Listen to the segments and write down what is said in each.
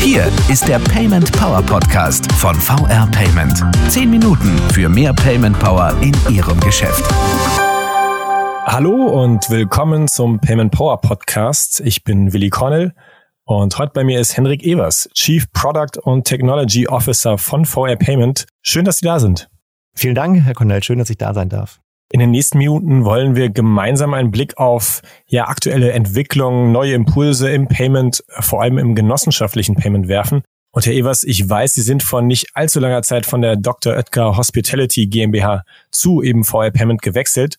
Hier ist der Payment Power Podcast von VR Payment. Zehn Minuten für mehr Payment Power in Ihrem Geschäft. Hallo und willkommen zum Payment Power Podcast. Ich bin Willi Cornell und heute bei mir ist Henrik Evers, Chief Product und Technology Officer von VR Payment. Schön, dass Sie da sind. Vielen Dank, Herr Cornell. Schön, dass ich da sein darf. In den nächsten Minuten wollen wir gemeinsam einen Blick auf ja, aktuelle Entwicklungen, neue Impulse im Payment, vor allem im genossenschaftlichen Payment werfen. Und Herr Evers, ich weiß, Sie sind vor nicht allzu langer Zeit von der Dr. Oetker Hospitality GmbH zu eben VR Payment gewechselt,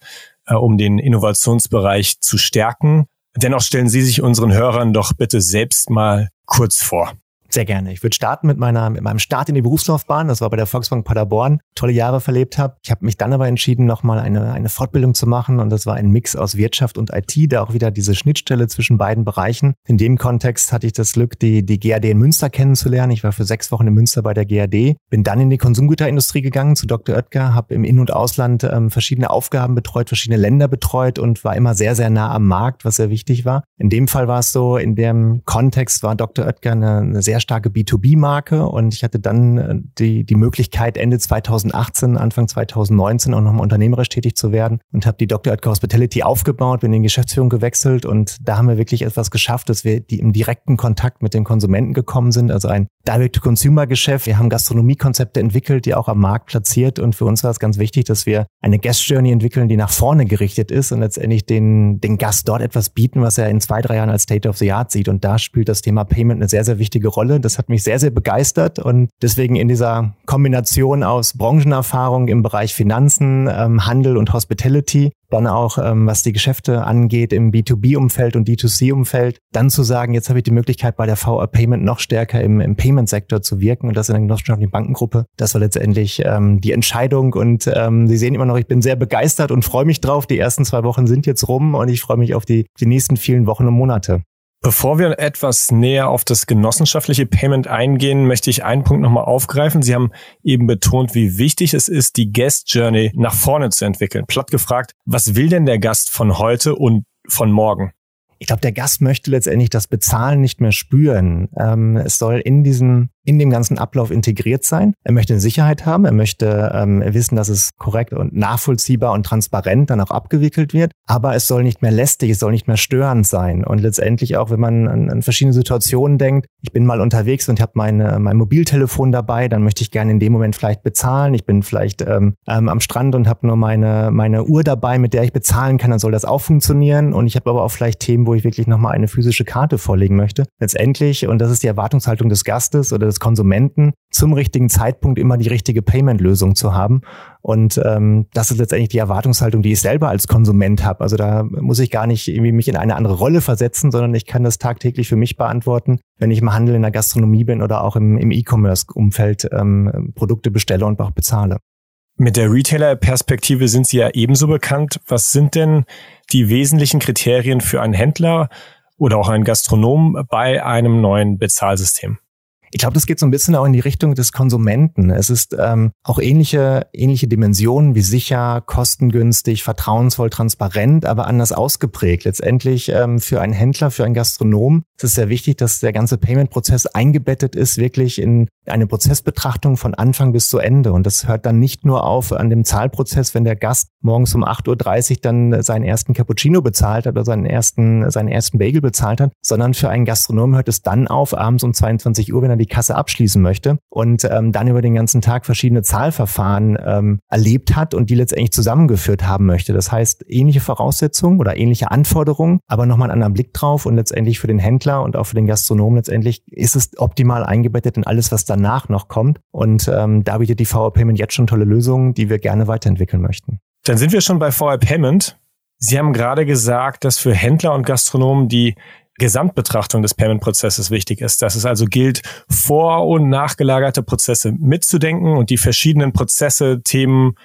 äh, um den Innovationsbereich zu stärken. Dennoch stellen Sie sich unseren Hörern doch bitte selbst mal kurz vor. Sehr gerne. Ich würde starten mit meiner mit meinem Start in die Berufslaufbahn. Das war bei der Volksbank Paderborn. Tolle Jahre verlebt habe. Ich habe mich dann aber entschieden, nochmal eine eine Fortbildung zu machen und das war ein Mix aus Wirtschaft und IT, da auch wieder diese Schnittstelle zwischen beiden Bereichen. In dem Kontext hatte ich das Glück, die die GAD in Münster kennenzulernen. Ich war für sechs Wochen in Münster bei der GAD, bin dann in die Konsumgüterindustrie gegangen zu Dr. Oetker, habe im In- und Ausland ähm, verschiedene Aufgaben betreut, verschiedene Länder betreut und war immer sehr sehr nah am Markt, was sehr wichtig war. In dem Fall war es so, in dem Kontext war Dr. Oetker eine, eine sehr starke B2B-Marke und ich hatte dann äh, die, die Möglichkeit, Ende 2018, Anfang 2019 auch nochmal unternehmerisch tätig zu werden und habe die Dr. Oetker Hospitality aufgebaut, bin in die Geschäftsführung gewechselt und da haben wir wirklich etwas geschafft, dass wir die im direkten Kontakt mit den Konsumenten gekommen sind, also ein Direct-to-Consumer-Geschäft. Wir haben Gastronomiekonzepte entwickelt, die auch am Markt platziert und für uns war es ganz wichtig, dass wir eine Guest Journey entwickeln, die nach vorne gerichtet ist und letztendlich den, den Gast dort etwas bieten, was er in zwei, drei Jahren als State of the Art sieht und da spielt das Thema Payment eine sehr, sehr wichtige Rolle. Das hat mich sehr, sehr begeistert und deswegen in dieser Kombination aus Branchenerfahrung im Bereich Finanzen, ähm, Handel und Hospitality, dann auch ähm, was die Geschäfte angeht im B2B-Umfeld und D2C-Umfeld, dann zu sagen, jetzt habe ich die Möglichkeit bei der VR Payment noch stärker im, im Payment-Sektor zu wirken und das in der genossenschaftlichen Bankengruppe. Das war letztendlich ähm, die Entscheidung und ähm, Sie sehen immer noch, ich bin sehr begeistert und freue mich drauf. Die ersten zwei Wochen sind jetzt rum und ich freue mich auf die, die nächsten vielen Wochen und Monate. Bevor wir etwas näher auf das genossenschaftliche Payment eingehen, möchte ich einen Punkt nochmal aufgreifen. Sie haben eben betont, wie wichtig es ist, die Guest Journey nach vorne zu entwickeln. Platt gefragt, was will denn der Gast von heute und von morgen? Ich glaube, der Gast möchte letztendlich das Bezahlen nicht mehr spüren. Ähm, es soll in diesem in dem ganzen Ablauf integriert sein. Er möchte eine Sicherheit haben, er möchte ähm, wissen, dass es korrekt und nachvollziehbar und transparent dann auch abgewickelt wird. Aber es soll nicht mehr lästig, es soll nicht mehr störend sein. Und letztendlich auch, wenn man an, an verschiedene Situationen denkt, ich bin mal unterwegs und habe meine, mein Mobiltelefon dabei, dann möchte ich gerne in dem Moment vielleicht bezahlen. Ich bin vielleicht ähm, ähm, am Strand und habe nur meine, meine Uhr dabei, mit der ich bezahlen kann, dann soll das auch funktionieren. Und ich habe aber auch vielleicht Themen, wo ich wirklich nochmal eine physische Karte vorlegen möchte. Letztendlich, und das ist die Erwartungshaltung des Gastes oder des Konsumenten zum richtigen Zeitpunkt immer die richtige Payment-Lösung zu haben. Und ähm, das ist letztendlich die Erwartungshaltung, die ich selber als Konsument habe. Also da muss ich gar nicht irgendwie mich in eine andere Rolle versetzen, sondern ich kann das tagtäglich für mich beantworten, wenn ich im Handel in der Gastronomie bin oder auch im, im E-Commerce-Umfeld ähm, Produkte bestelle und auch bezahle. Mit der Retailer-Perspektive sind Sie ja ebenso bekannt. Was sind denn die wesentlichen Kriterien für einen Händler oder auch einen Gastronom bei einem neuen Bezahlsystem? Ich glaube, das geht so ein bisschen auch in die Richtung des Konsumenten. Es ist ähm, auch ähnliche, ähnliche Dimensionen wie sicher, kostengünstig, vertrauensvoll, transparent, aber anders ausgeprägt. Letztendlich ähm, für einen Händler, für einen Gastronom ist es sehr wichtig, dass der ganze Payment-Prozess eingebettet ist, wirklich in eine Prozessbetrachtung von Anfang bis zu Ende. Und das hört dann nicht nur auf an dem Zahlprozess, wenn der Gast morgens um 8.30 Uhr dann seinen ersten Cappuccino bezahlt hat oder seinen ersten, seinen ersten Bagel bezahlt hat, sondern für einen Gastronom hört es dann auf, abends um 22 Uhr, wenn er die Kasse abschließen möchte und ähm, dann über den ganzen Tag verschiedene Zahlverfahren ähm, erlebt hat und die letztendlich zusammengeführt haben möchte. Das heißt, ähnliche Voraussetzungen oder ähnliche Anforderungen, aber nochmal einen anderen Blick drauf und letztendlich für den Händler und auch für den Gastronomen letztendlich ist es optimal eingebettet in alles, was danach noch kommt. Und ähm, da bietet die VR Payment jetzt schon tolle Lösungen, die wir gerne weiterentwickeln möchten. Dann sind wir schon bei VR Payment. Sie haben gerade gesagt, dass für Händler und Gastronomen die Gesamtbetrachtung des Payment-Prozesses wichtig ist, dass es also gilt, vor- und nachgelagerte Prozesse mitzudenken und die verschiedenen Prozesse, Themen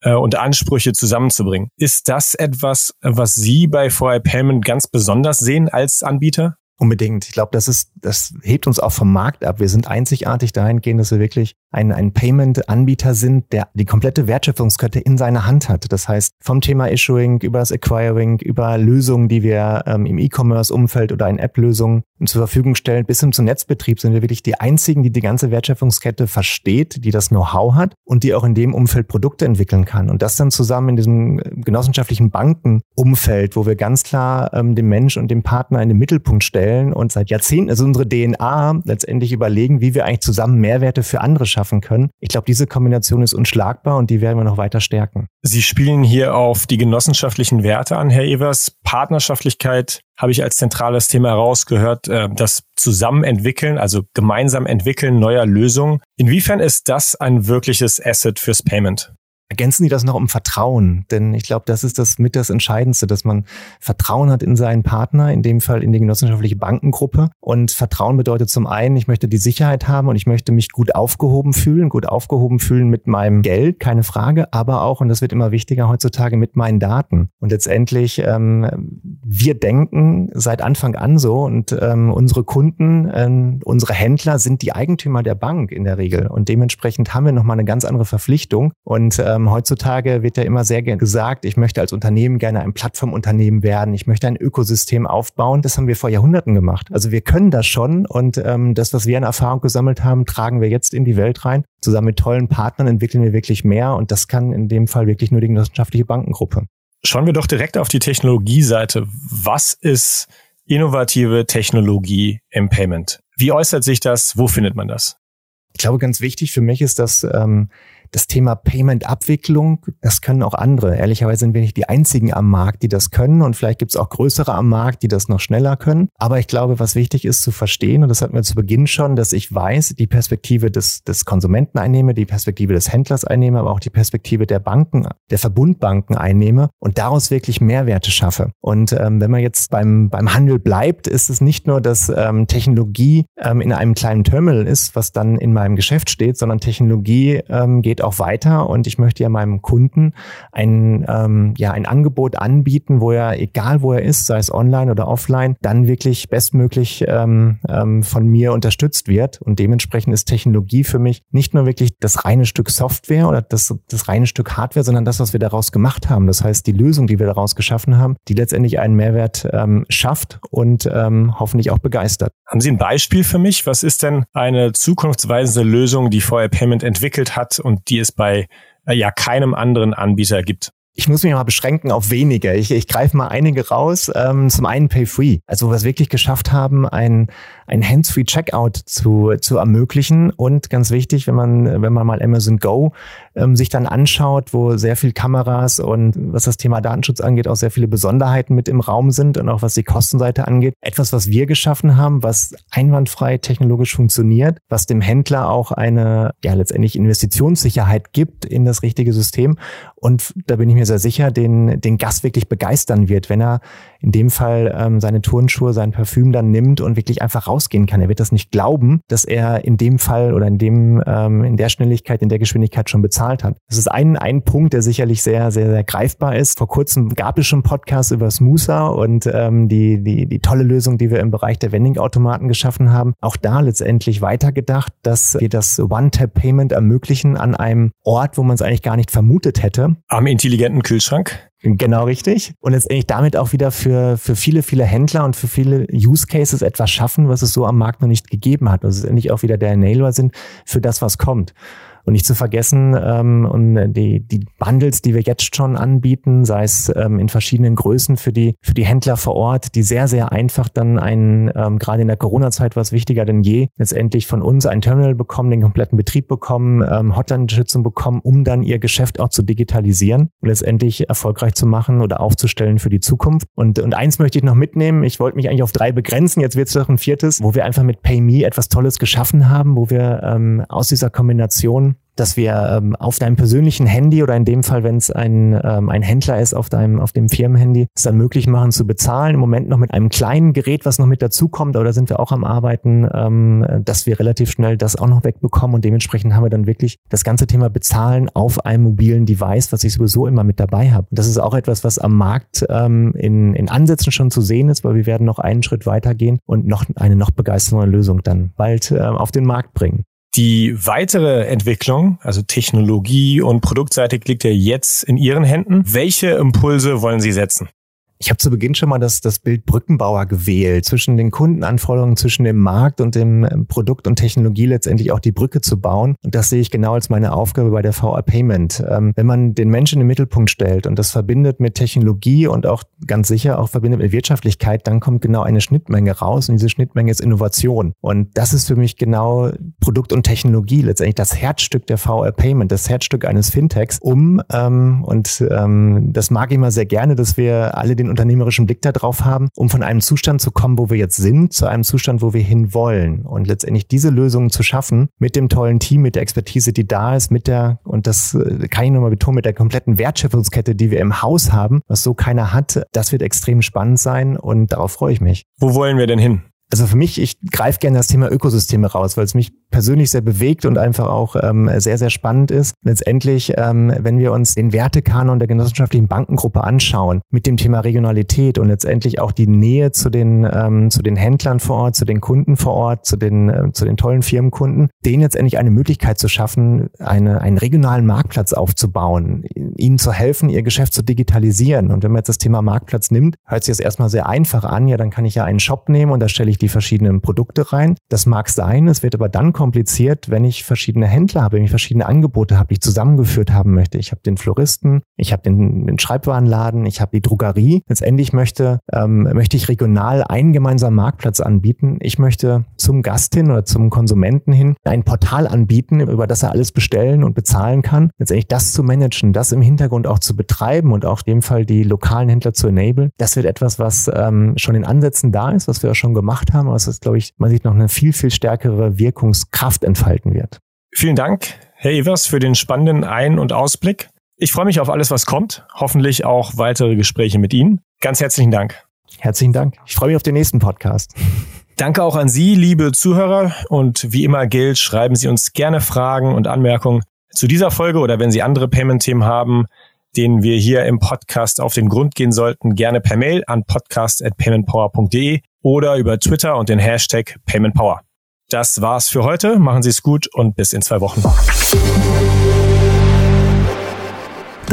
äh, und Ansprüche zusammenzubringen. Ist das etwas, was Sie bei 4 Payment ganz besonders sehen als Anbieter? Unbedingt. Ich glaube, das ist, das hebt uns auch vom Markt ab. Wir sind einzigartig dahingehend, dass wir wirklich ein, ein Payment-Anbieter sind, der die komplette Wertschöpfungskette in seiner Hand hat. Das heißt, vom Thema Issuing über das Acquiring, über Lösungen, die wir ähm, im E-Commerce-Umfeld oder in App-Lösungen zur Verfügung stellen, bis hin zum Netzbetrieb sind wir wirklich die einzigen, die die ganze Wertschöpfungskette versteht, die das Know-how hat und die auch in dem Umfeld Produkte entwickeln kann. Und das dann zusammen in diesem genossenschaftlichen Bankenumfeld, wo wir ganz klar ähm, den Mensch und den Partner in den Mittelpunkt stellen stellen und seit Jahrzehnten, also unsere DNA letztendlich überlegen, wie wir eigentlich zusammen Mehrwerte für andere schaffen können. Ich glaube, diese Kombination ist unschlagbar und die werden wir noch weiter stärken. Sie spielen hier auf die genossenschaftlichen Werte an, Herr Evers. Partnerschaftlichkeit habe ich als zentrales Thema herausgehört, äh, das Zusammenentwickeln, also gemeinsam entwickeln neuer Lösungen. Inwiefern ist das ein wirkliches Asset fürs Payment? Ergänzen die das noch um Vertrauen, denn ich glaube, das ist das mit das Entscheidendste, dass man Vertrauen hat in seinen Partner, in dem Fall in die genossenschaftliche Bankengruppe. Und Vertrauen bedeutet zum einen, ich möchte die Sicherheit haben und ich möchte mich gut aufgehoben fühlen, gut aufgehoben fühlen mit meinem Geld, keine Frage, aber auch, und das wird immer wichtiger heutzutage, mit meinen Daten. Und letztendlich, ähm, wir denken seit Anfang an so und ähm, unsere Kunden, ähm, unsere Händler sind die Eigentümer der Bank in der Regel. Und dementsprechend haben wir nochmal eine ganz andere Verpflichtung. Und ähm, ähm, heutzutage wird ja immer sehr gerne gesagt, ich möchte als Unternehmen gerne ein Plattformunternehmen werden, ich möchte ein Ökosystem aufbauen. Das haben wir vor Jahrhunderten gemacht. Also wir können das schon und ähm, das, was wir an Erfahrung gesammelt haben, tragen wir jetzt in die Welt rein. Zusammen mit tollen Partnern entwickeln wir wirklich mehr und das kann in dem Fall wirklich nur die genossenschaftliche Bankengruppe. Schauen wir doch direkt auf die Technologieseite. Was ist innovative Technologie im Payment? Wie äußert sich das? Wo findet man das? Ich glaube, ganz wichtig für mich ist, dass ähm, das Thema Payment-Abwicklung, das können auch andere. Ehrlicherweise sind wir nicht die einzigen am Markt, die das können und vielleicht gibt es auch größere am Markt, die das noch schneller können. Aber ich glaube, was wichtig ist zu verstehen, und das hatten wir zu Beginn schon, dass ich weiß, die Perspektive des, des Konsumenten einnehme, die Perspektive des Händlers einnehme, aber auch die Perspektive der Banken, der Verbundbanken einnehme und daraus wirklich Mehrwerte schaffe. Und ähm, wenn man jetzt beim, beim Handel bleibt, ist es nicht nur, dass ähm, Technologie ähm, in einem kleinen Terminal ist, was dann in meinem Geschäft steht, sondern Technologie ähm, geht auch weiter und ich möchte ja meinem Kunden ein, ähm, ja, ein Angebot anbieten, wo er, egal wo er ist, sei es online oder offline, dann wirklich bestmöglich ähm, ähm, von mir unterstützt wird. Und dementsprechend ist Technologie für mich nicht nur wirklich das reine Stück Software oder das, das reine Stück Hardware, sondern das, was wir daraus gemacht haben. Das heißt, die Lösung, die wir daraus geschaffen haben, die letztendlich einen Mehrwert ähm, schafft und ähm, hoffentlich auch begeistert. Haben Sie ein Beispiel für mich? Was ist denn eine zukunftsweisende Lösung, die vorher Payment entwickelt hat und die es bei äh, ja keinem anderen Anbieter gibt? Ich muss mich mal beschränken auf wenige. Ich, ich greife mal einige raus. Ähm, zum einen Pay Free. Also wo wir es wirklich geschafft haben, ein, ein Hands-Free Checkout zu, zu ermöglichen. Und ganz wichtig, wenn man, wenn man mal Amazon Go ähm, sich dann anschaut, wo sehr viel Kameras und was das Thema Datenschutz angeht, auch sehr viele Besonderheiten mit im Raum sind und auch was die Kostenseite angeht. Etwas, was wir geschaffen haben, was einwandfrei technologisch funktioniert, was dem Händler auch eine, ja, letztendlich Investitionssicherheit gibt in das richtige System. Und da bin ich mir sehr sicher, den, den Gast wirklich begeistern wird, wenn er in dem Fall ähm, seine Turnschuhe, sein Parfüm dann nimmt und wirklich einfach rausgehen kann. Er wird das nicht glauben, dass er in dem Fall oder in dem ähm, in der Schnelligkeit, in der Geschwindigkeit schon bezahlt hat. Das ist ein ein Punkt, der sicherlich sehr sehr sehr greifbar ist. Vor kurzem gab es schon Podcasts über Smoother und ähm, die die die tolle Lösung, die wir im Bereich der Vending-Automaten geschaffen haben. Auch da letztendlich weitergedacht, dass wir das One-Tap-Payment ermöglichen an einem Ort, wo man es eigentlich gar nicht vermutet hätte. Am intelligenten Kühlschrank? Genau richtig. Und letztendlich damit auch wieder für, für viele, viele Händler und für viele Use Cases etwas schaffen, was es so am Markt noch nicht gegeben hat. Also endlich auch wieder der Enabler sind für das, was kommt. Und nicht zu vergessen, ähm, und die, die Bundles, die wir jetzt schon anbieten, sei es ähm, in verschiedenen Größen für die, für die Händler vor Ort, die sehr, sehr einfach dann einen, ähm, gerade in der Corona-Zeit war es wichtiger denn je, letztendlich von uns ein Terminal bekommen, den kompletten Betrieb bekommen, ähm, Hotline-Unterstützung bekommen, um dann ihr Geschäft auch zu digitalisieren und letztendlich erfolgreich zu machen oder aufzustellen für die Zukunft. Und, und eins möchte ich noch mitnehmen. Ich wollte mich eigentlich auf drei begrenzen. Jetzt wird es doch ein viertes, wo wir einfach mit PayMe etwas Tolles geschaffen haben, wo wir ähm, aus dieser Kombination dass wir ähm, auf deinem persönlichen Handy oder in dem Fall, wenn es ein, ähm, ein Händler ist, auf deinem, auf dem Firmenhandy, es dann möglich machen zu bezahlen. Im Moment noch mit einem kleinen Gerät, was noch mit dazukommt, aber da sind wir auch am Arbeiten, ähm, dass wir relativ schnell das auch noch wegbekommen und dementsprechend haben wir dann wirklich das ganze Thema Bezahlen auf einem mobilen Device, was ich sowieso immer mit dabei habe. Das ist auch etwas, was am Markt ähm, in, in Ansätzen schon zu sehen ist, weil wir werden noch einen Schritt weitergehen und noch eine noch begeisternde Lösung dann bald äh, auf den Markt bringen. Die weitere Entwicklung, also Technologie und produktseitig, liegt ja jetzt in Ihren Händen. Welche Impulse wollen Sie setzen? Ich habe zu Beginn schon mal das, das Bild Brückenbauer gewählt, zwischen den Kundenanforderungen, zwischen dem Markt und dem ähm, Produkt und Technologie letztendlich auch die Brücke zu bauen. Und das sehe ich genau als meine Aufgabe bei der VR Payment. Ähm, wenn man den Menschen im Mittelpunkt stellt und das verbindet mit Technologie und auch ganz sicher auch verbindet mit Wirtschaftlichkeit, dann kommt genau eine Schnittmenge raus und diese Schnittmenge ist Innovation. Und das ist für mich genau Produkt und Technologie, letztendlich das Herzstück der VR Payment, das Herzstück eines Fintechs, um, ähm, und ähm, das mag ich immer sehr gerne, dass wir alle den unternehmerischen Blick darauf haben, um von einem Zustand zu kommen, wo wir jetzt sind, zu einem Zustand, wo wir hin wollen. Und letztendlich diese Lösungen zu schaffen mit dem tollen Team, mit der Expertise, die da ist, mit der, und das äh, kann ich nochmal betonen, mit der kompletten Wertschöpfungskette, die wir im Haus haben, was so keiner hat, das wird extrem spannend sein und darauf freue ich mich. Wo wollen wir denn hin? Also für mich, ich greife gerne das Thema Ökosysteme raus, weil es mich persönlich sehr bewegt und einfach auch ähm, sehr, sehr spannend ist. Letztendlich, ähm, wenn wir uns den Wertekanon der genossenschaftlichen Bankengruppe anschauen, mit dem Thema Regionalität und letztendlich auch die Nähe zu den, ähm, zu den Händlern vor Ort, zu den Kunden vor Ort, zu den, äh, zu den tollen Firmenkunden, denen letztendlich eine Möglichkeit zu schaffen, eine, einen regionalen Marktplatz aufzubauen, ihnen zu helfen, ihr Geschäft zu digitalisieren. Und wenn man jetzt das Thema Marktplatz nimmt, hört sich das erstmal sehr einfach an. Ja, dann kann ich ja einen Shop nehmen und da stelle ich die verschiedenen Produkte rein. Das mag sein, es wird aber dann kompliziert, wenn ich verschiedene Händler habe, wenn ich verschiedene Angebote habe, die ich zusammengeführt haben möchte. Ich habe den Floristen, ich habe den, den Schreibwarenladen, ich habe die Drogerie. Letztendlich möchte, ähm, möchte ich regional einen gemeinsamen Marktplatz anbieten. Ich möchte zum Gast hin oder zum Konsumenten hin ein Portal anbieten, über das er alles bestellen und bezahlen kann. Letztendlich das zu managen, das im Hintergrund auch zu betreiben und auch in dem Fall die lokalen Händler zu enablen. Das wird etwas, was ähm, schon in Ansätzen da ist, was wir auch schon gemacht haben, aber es ist, glaube ich, man sieht noch eine viel, viel stärkere Wirkungskraft entfalten wird. Vielen Dank, Herr Evers, für den spannenden Ein- und Ausblick. Ich freue mich auf alles, was kommt. Hoffentlich auch weitere Gespräche mit Ihnen. Ganz herzlichen Dank. Herzlichen Dank. Ich freue mich auf den nächsten Podcast. Danke auch an Sie, liebe Zuhörer. Und wie immer gilt, schreiben Sie uns gerne Fragen und Anmerkungen zu dieser Folge oder wenn Sie andere Payment-Themen haben, denen wir hier im Podcast auf den Grund gehen sollten, gerne per Mail an podcast.paymentpower.de oder über Twitter und den Hashtag PaymentPower. Das war's für heute. Machen Sie es gut und bis in zwei Wochen.